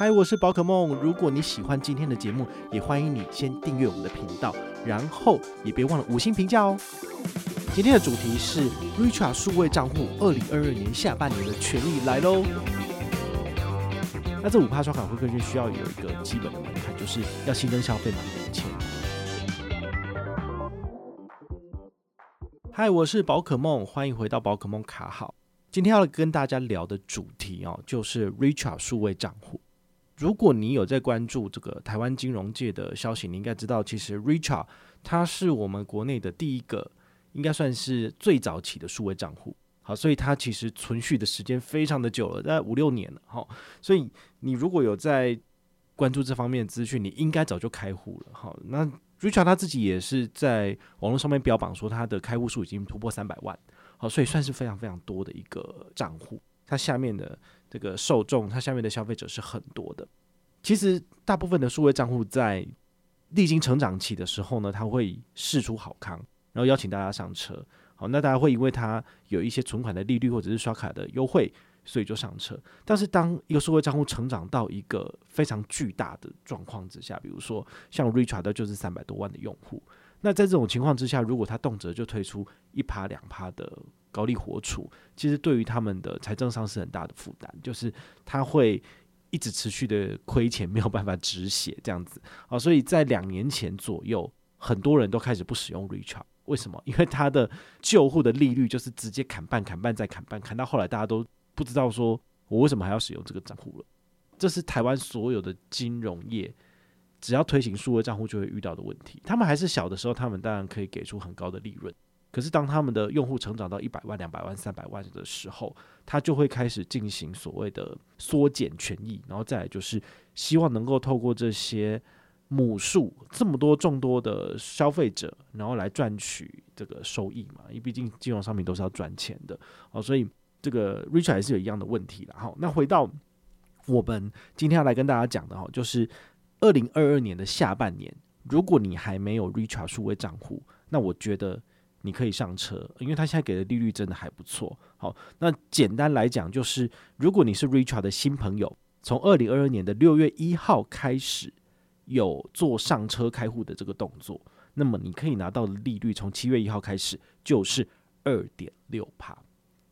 嗨，我是宝可梦。如果你喜欢今天的节目，也欢迎你先订阅我们的频道，然后也别忘了五星评价哦。今天的主题是 Richard 数位账户，二零二二年下半年的权利来喽。那这五趴刷卡会更新需要有一个基本的门槛，就是要新增消费满五千。嗨，我是宝可梦，欢迎回到宝可梦卡好。今天要跟大家聊的主题哦，就是 Richard 数位账户。如果你有在关注这个台湾金融界的消息，你应该知道，其实 Richard 他是我们国内的第一个，应该算是最早期的数位账户。好，所以他其实存续的时间非常的久了，大概五六年了。好，所以你如果有在关注这方面资讯，你应该早就开户了。好，那 Richard 他自己也是在网络上面标榜说，他的开户数已经突破三百万。好，所以算是非常非常多的一个账户。它下面的这个受众，它下面的消费者是很多的。其实大部分的数位账户在历经成长期的时候呢，它会试出好康，然后邀请大家上车。好，那大家会因为它有一些存款的利率或者是刷卡的优惠，所以就上车。但是当一个数位账户成长到一个非常巨大的状况之下，比如说像 Richard 就是三百多万的用户，那在这种情况之下，如果他动辄就推出一趴两趴的高利活储，其实对于他们的财政上是很大的负担，就是他会一直持续的亏钱，没有办法止血 这样子啊。所以在两年前左右，很多人都开始不使用 Richard 为什么？因为他的旧户的利率就是直接砍半、砍半再砍半，砍到后来大家都不知道说我为什么还要使用这个账户了。这是台湾所有的金融业只要推行数位账户就会遇到的问题。他们还是小的时候，他们当然可以给出很高的利润。可是，当他们的用户成长到一百万、两百万、三百万的时候，他就会开始进行所谓的缩减权益，然后再来就是希望能够透过这些母数这么多众多的消费者，然后来赚取这个收益嘛。因为毕竟金融商品都是要赚钱的哦，所以这个 Richart 还是有一样的问题了。好，那回到我们今天要来跟大家讲的哈，就是二零二二年的下半年，如果你还没有 Richart 数位账户，那我觉得。你可以上车，因为他现在给的利率真的还不错。好，那简单来讲，就是如果你是 Richard 的新朋友，从二零二二年的六月一号开始有做上车开户的这个动作，那么你可以拿到的利率从七月一号开始就是二点六趴。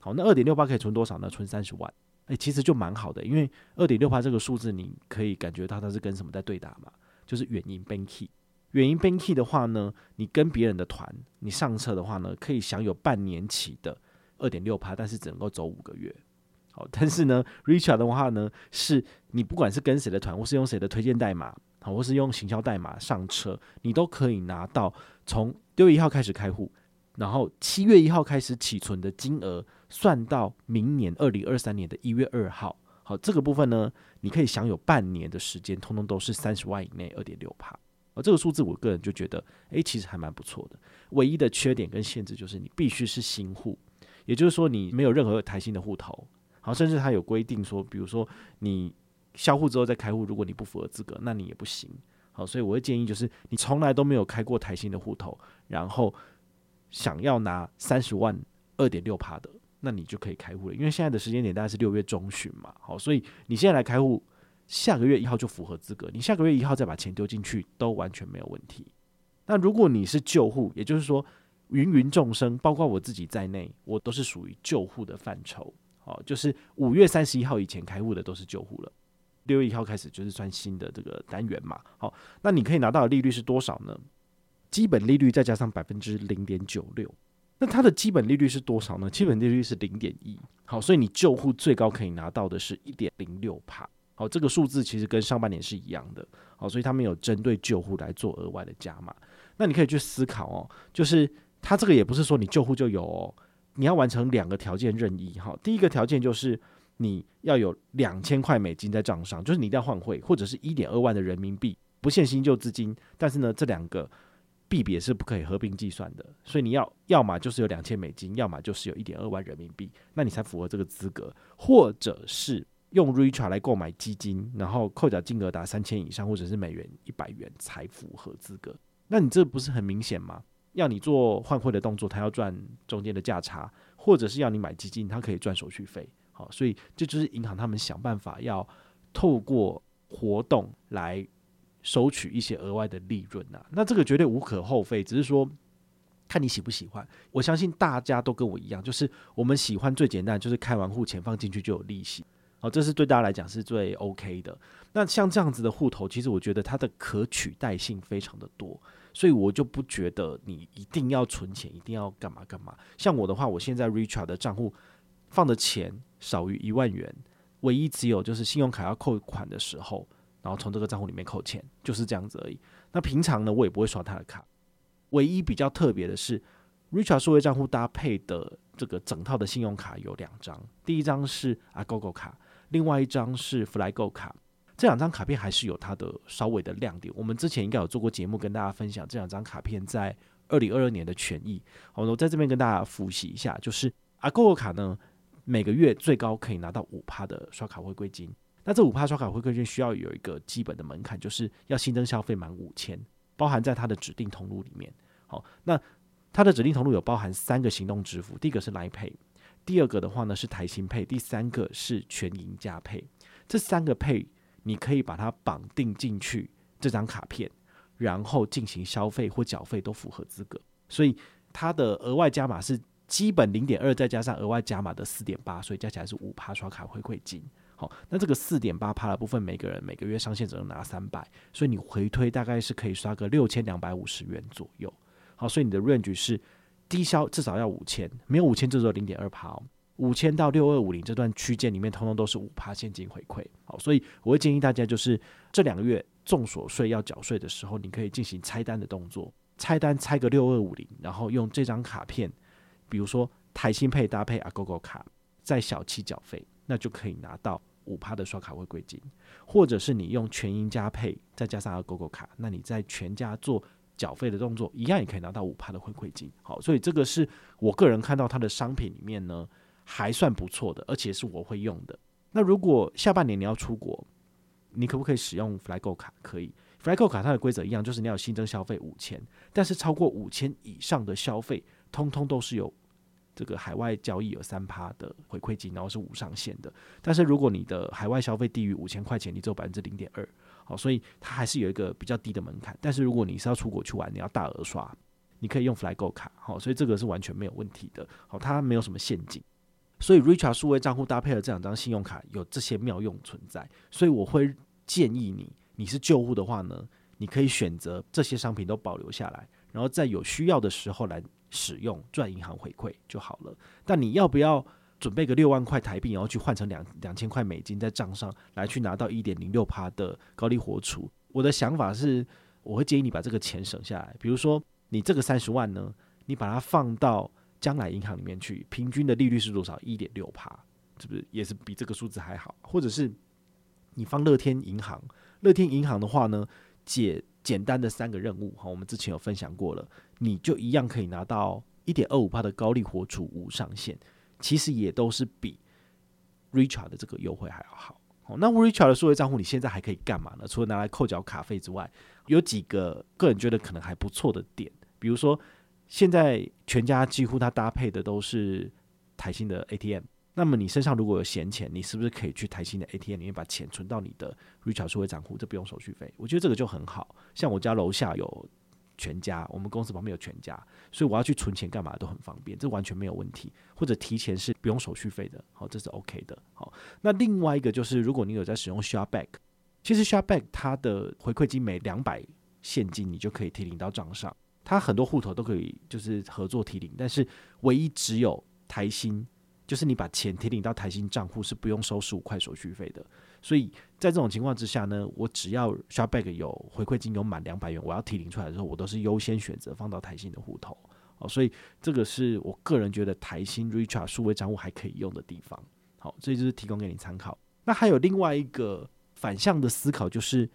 好，那二点六趴可以存多少呢？存三十万。诶，其实就蛮好的，因为二点六趴这个数字，你可以感觉到它是跟什么在对打嘛？就是远银 Banky。原因 Banky 的话呢，你跟别人的团，你上车的话呢，可以享有半年期的二点六趴，但是只能够走五个月。好，但是呢，Richart 的话呢，是你不管是跟谁的团，或是用谁的推荐代码，好，或是用行销代码上车，你都可以拿到从六月一号开始开户，然后七月一号开始起存的金额，算到明年二零二三年的一月二号。好，这个部分呢，你可以享有半年的时间，通通都是三十万以内，二点六趴。这个数字，我个人就觉得，诶，其实还蛮不错的。唯一的缺点跟限制就是，你必须是新户，也就是说，你没有任何台新的户头。好，甚至他有规定说，比如说你销户之后再开户，如果你不符合资格，那你也不行。好，所以我会建议，就是你从来都没有开过台新的户头，然后想要拿三十万二点六趴的，那你就可以开户了。因为现在的时间点大概是六月中旬嘛。好，所以你现在来开户。下个月一号就符合资格，你下个月一号再把钱丢进去都完全没有问题。那如果你是旧户，也就是说芸芸众生，包括我自己在内，我都是属于旧户的范畴。好，就是五月三十一号以前开户的都是旧户了。六月一号开始就是算新的这个单元嘛。好，那你可以拿到的利率是多少呢？基本利率再加上百分之零点九六。那它的基本利率是多少呢？基本利率是零点一。好，所以你旧户最高可以拿到的是一点零六帕。好，这个数字其实跟上半年是一样的。好，所以他们有针对旧户来做额外的加码。那你可以去思考哦，就是他这个也不是说你旧户就有哦，你要完成两个条件任意。哈，第一个条件就是你要有两千块美金在账上，就是你一定要换汇，或者是一点二万的人民币，不限新旧资金。但是呢，这两个币别是不可以合并计算的，所以你要要么就是有两千美金，要么就是有一点二万人民币，那你才符合这个资格，或者是。用 Richart 来购买基金，然后扣缴金额达三千以上，或者是美元一百元才符合资格。那你这不是很明显吗？要你做换汇的动作，他要赚中间的价差，或者是要你买基金，他可以赚手续费。好，所以这就是银行他们想办法要透过活动来收取一些额外的利润呐。那这个绝对无可厚非，只是说看你喜不喜欢。我相信大家都跟我一样，就是我们喜欢最简单，就是开完户钱放进去就有利息。哦，这是对大家来讲是最 OK 的。那像这样子的户头，其实我觉得它的可取代性非常的多，所以我就不觉得你一定要存钱，一定要干嘛干嘛。像我的话，我现在 Richard 的账户放的钱少于一万元，唯一只有就是信用卡要扣款的时候，然后从这个账户里面扣钱，就是这样子而已。那平常呢，我也不会刷他的卡。唯一比较特别的是，Richard 数位账户搭配的这个整套的信用卡有两张，第一张是 Agogo 卡。另外一张是 Flygo 卡，这两张卡片还是有它的稍微的亮点。我们之前应该有做过节目跟大家分享这两张卡片在二零二二年的权益。好，我在这边跟大家复习一下，就是 Agogo 卡呢，每个月最高可以拿到五趴的刷卡回馈金。那这五趴刷卡回馈金需要有一个基本的门槛，就是要新增消费满五千，包含在它的指定通路里面。好，那它的指定通路有包含三个行动支付，第一个是 Line Pay。第二个的话呢是台新配第三个是全银加配这三个配你可以把它绑定进去这张卡片，然后进行消费或缴费都符合资格，所以它的额外加码是基本零点二再加上额外加码的四点八，所以加起来是五趴刷卡回馈金。好，那这个四点八趴的部分，每个人每个月上限只能拿三百，所以你回推大概是可以刷个六千两百五十元左右。好，所以你的 range 是。低消至少要五千，没有五千就只有零点二趴哦。五千到六二五零这段区间里面，通通都是五趴现金回馈。好，所以我会建议大家，就是这两个月综所税要缴税的时候，你可以进行拆单的动作，拆单拆个六二五零，然后用这张卡片，比如说台新配搭配 Agogo 卡，在小七缴费，那就可以拿到五趴的刷卡回馈金，或者是你用全银加配再加上 Agogo 卡，那你在全家做。缴费的动作一样也可以拿到五趴的回馈金，好，所以这个是我个人看到它的商品里面呢还算不错的，而且是我会用的。那如果下半年你要出国，你可不可以使用 Flygo 卡？可以，Flygo 卡它的规则一样，就是你要新增消费五千，但是超过五千以上的消费，通通都是有这个海外交易有三趴的回馈金，然后是无上限的。但是如果你的海外消费低于五千块钱，你只有百分之零点二。好，所以它还是有一个比较低的门槛。但是如果你是要出国去玩，你要大额刷，你可以用 Flygo 卡。好，所以这个是完全没有问题的。好，它没有什么陷阱。所以 Richard 数位账户搭配了这两张信用卡，有这些妙用存在。所以我会建议你，你是旧户的话呢，你可以选择这些商品都保留下来，然后在有需要的时候来使用赚银行回馈就好了。但你要不要？准备个六万块台币，然后去换成两两千块美金在账上来去拿到一点零六趴的高利活储。我的想法是，我会建议你把这个钱省下来。比如说，你这个三十万呢，你把它放到将来银行里面去，平均的利率是多少？一点六趴，是不是也是比这个数字还好？或者是你放乐天银行，乐天银行的话呢，解简单的三个任务，哈，我们之前有分享过了，你就一样可以拿到一点二五趴的高利活储无上限。其实也都是比 Richard 的这个优惠还要好。那 Richard 的数位账户你现在还可以干嘛呢？除了拿来扣缴卡费之外，有几个个人觉得可能还不错的点，比如说现在全家几乎它搭配的都是台新的 ATM。那么你身上如果有闲钱，你是不是可以去台新的 ATM 里面把钱存到你的 Richard 数位账户？这不用手续费，我觉得这个就很好。像我家楼下有。全家，我们公司旁边有全家，所以我要去存钱干嘛都很方便，这完全没有问题。或者提钱是不用手续费的，好，这是 OK 的。好，那另外一个就是，如果你有在使用 ShareBack，其实 ShareBack 它的回馈金每两百现金你就可以提领到账上，它很多户头都可以就是合作提领，但是唯一只有台新，就是你把钱提领到台新账户是不用收十五块手续费的。所以在这种情况之下呢，我只要 ShopBack 有回馈金有满两百元，我要提领出来的时候，我都是优先选择放到台新的户头。好，所以这个是我个人觉得台新 Richart 数位账户还可以用的地方。好，这就是提供给你参考。那还有另外一个反向的思考，就是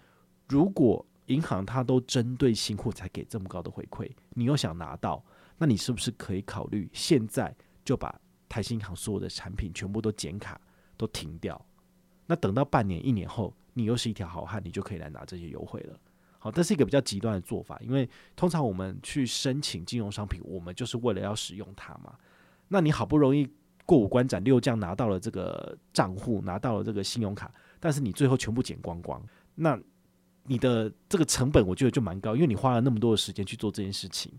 如果银行它都针对新户才给这么高的回馈，你又想拿到，那你是不是可以考虑现在就把台新银行所有的产品全部都减卡，都停掉？那等到半年、一年后，你又是一条好汉，你就可以来拿这些优惠了。好，这是一个比较极端的做法，因为通常我们去申请金融商品，我们就是为了要使用它嘛。那你好不容易过五关斩六将拿到了这个账户，拿到了这个信用卡，但是你最后全部减光光，那你的这个成本我觉得就蛮高，因为你花了那么多的时间去做这件事情，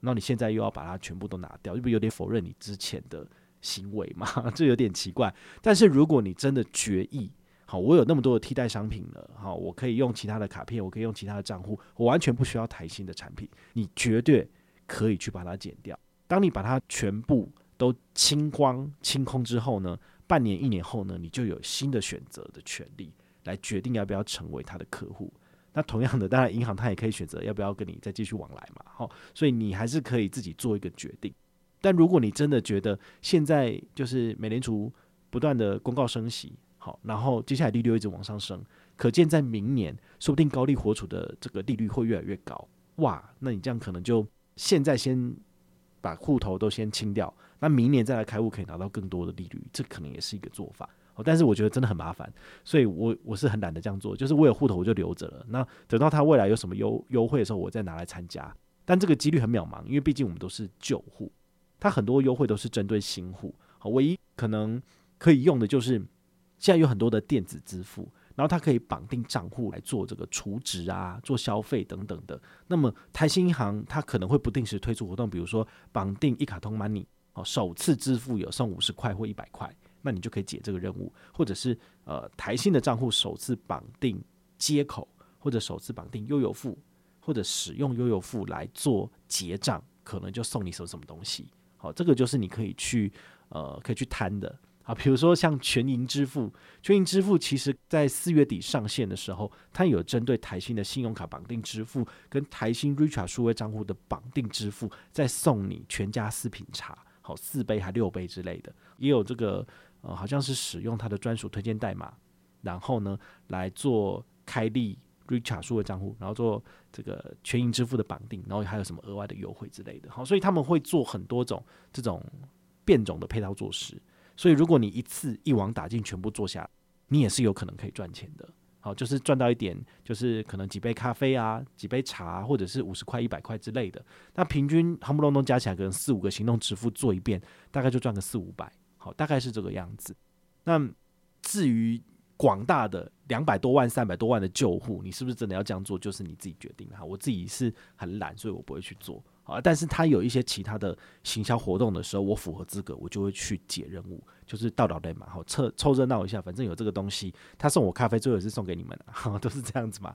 那你现在又要把它全部都拿掉，是不是有点否认你之前的行为嘛？这有点奇怪。但是如果你真的决意，好，我有那么多的替代商品了，好，我可以用其他的卡片，我可以用其他的账户，我完全不需要台新的产品，你绝对可以去把它剪掉。当你把它全部都清光清空之后呢，半年一年后呢，你就有新的选择的权利，来决定要不要成为他的客户。那同样的，当然银行它也可以选择要不要跟你再继续往来嘛，好，所以你还是可以自己做一个决定。但如果你真的觉得现在就是美联储不断的公告升息，好，然后接下来利率一直往上升，可见在明年说不定高利活储的这个利率会越来越高，哇，那你这样可能就现在先把户头都先清掉，那明年再来开户可以拿到更多的利率，这可能也是一个做法。但是我觉得真的很麻烦，所以我我是很懒得这样做。就是我有户头我就留着了，那等到他未来有什么优优惠的时候，我再拿来参加。但这个几率很渺茫，因为毕竟我们都是旧户，它很多优惠都是针对新户。唯一可能可以用的就是现在有很多的电子支付，然后它可以绑定账户来做这个储值啊、做消费等等的。那么台新银行它可能会不定时推出活动，比如说绑定一卡通 Money，哦，首次支付有送五十块或一百块。那你就可以解这个任务，或者是呃台新的账户首次绑定接口，或者首次绑定悠游付，或者使用悠游付来做结账，可能就送你什么什么东西。好，这个就是你可以去呃可以去摊的啊。比如说像全银支付，全银支付其实在四月底上线的时候，它有针对台新的信用卡绑定支付跟台新 Richart 数位账户的绑定支付，再送你全家四品茶，好四杯还六杯之类的，也有这个。呃，好像是使用它的专属推荐代码，然后呢来做开立 Richart 数位账户，然后做这个全银支付的绑定，然后还有什么额外的优惠之类的。好，所以他们会做很多种这种变种的配套措施。所以如果你一次一网打尽，全部做下，你也是有可能可以赚钱的。好，就是赚到一点，就是可能几杯咖啡啊，几杯茶，或者是五十块、一百块之类的。那平均夯不隆咚加起来，可能四五个行动支付做一遍，大概就赚个四五百。好，大概是这个样子。那至于广大的两百多万、三百多万的救护，你是不是真的要这样做？就是你自己决定哈。我自己是很懒，所以我不会去做。啊，但是他有一些其他的行销活动的时候，我符合资格，我就会去解任务，就是倒倒带嘛，好凑凑热闹一下，反正有这个东西，他送我咖啡，最后也是送给你们的，都是这样子嘛。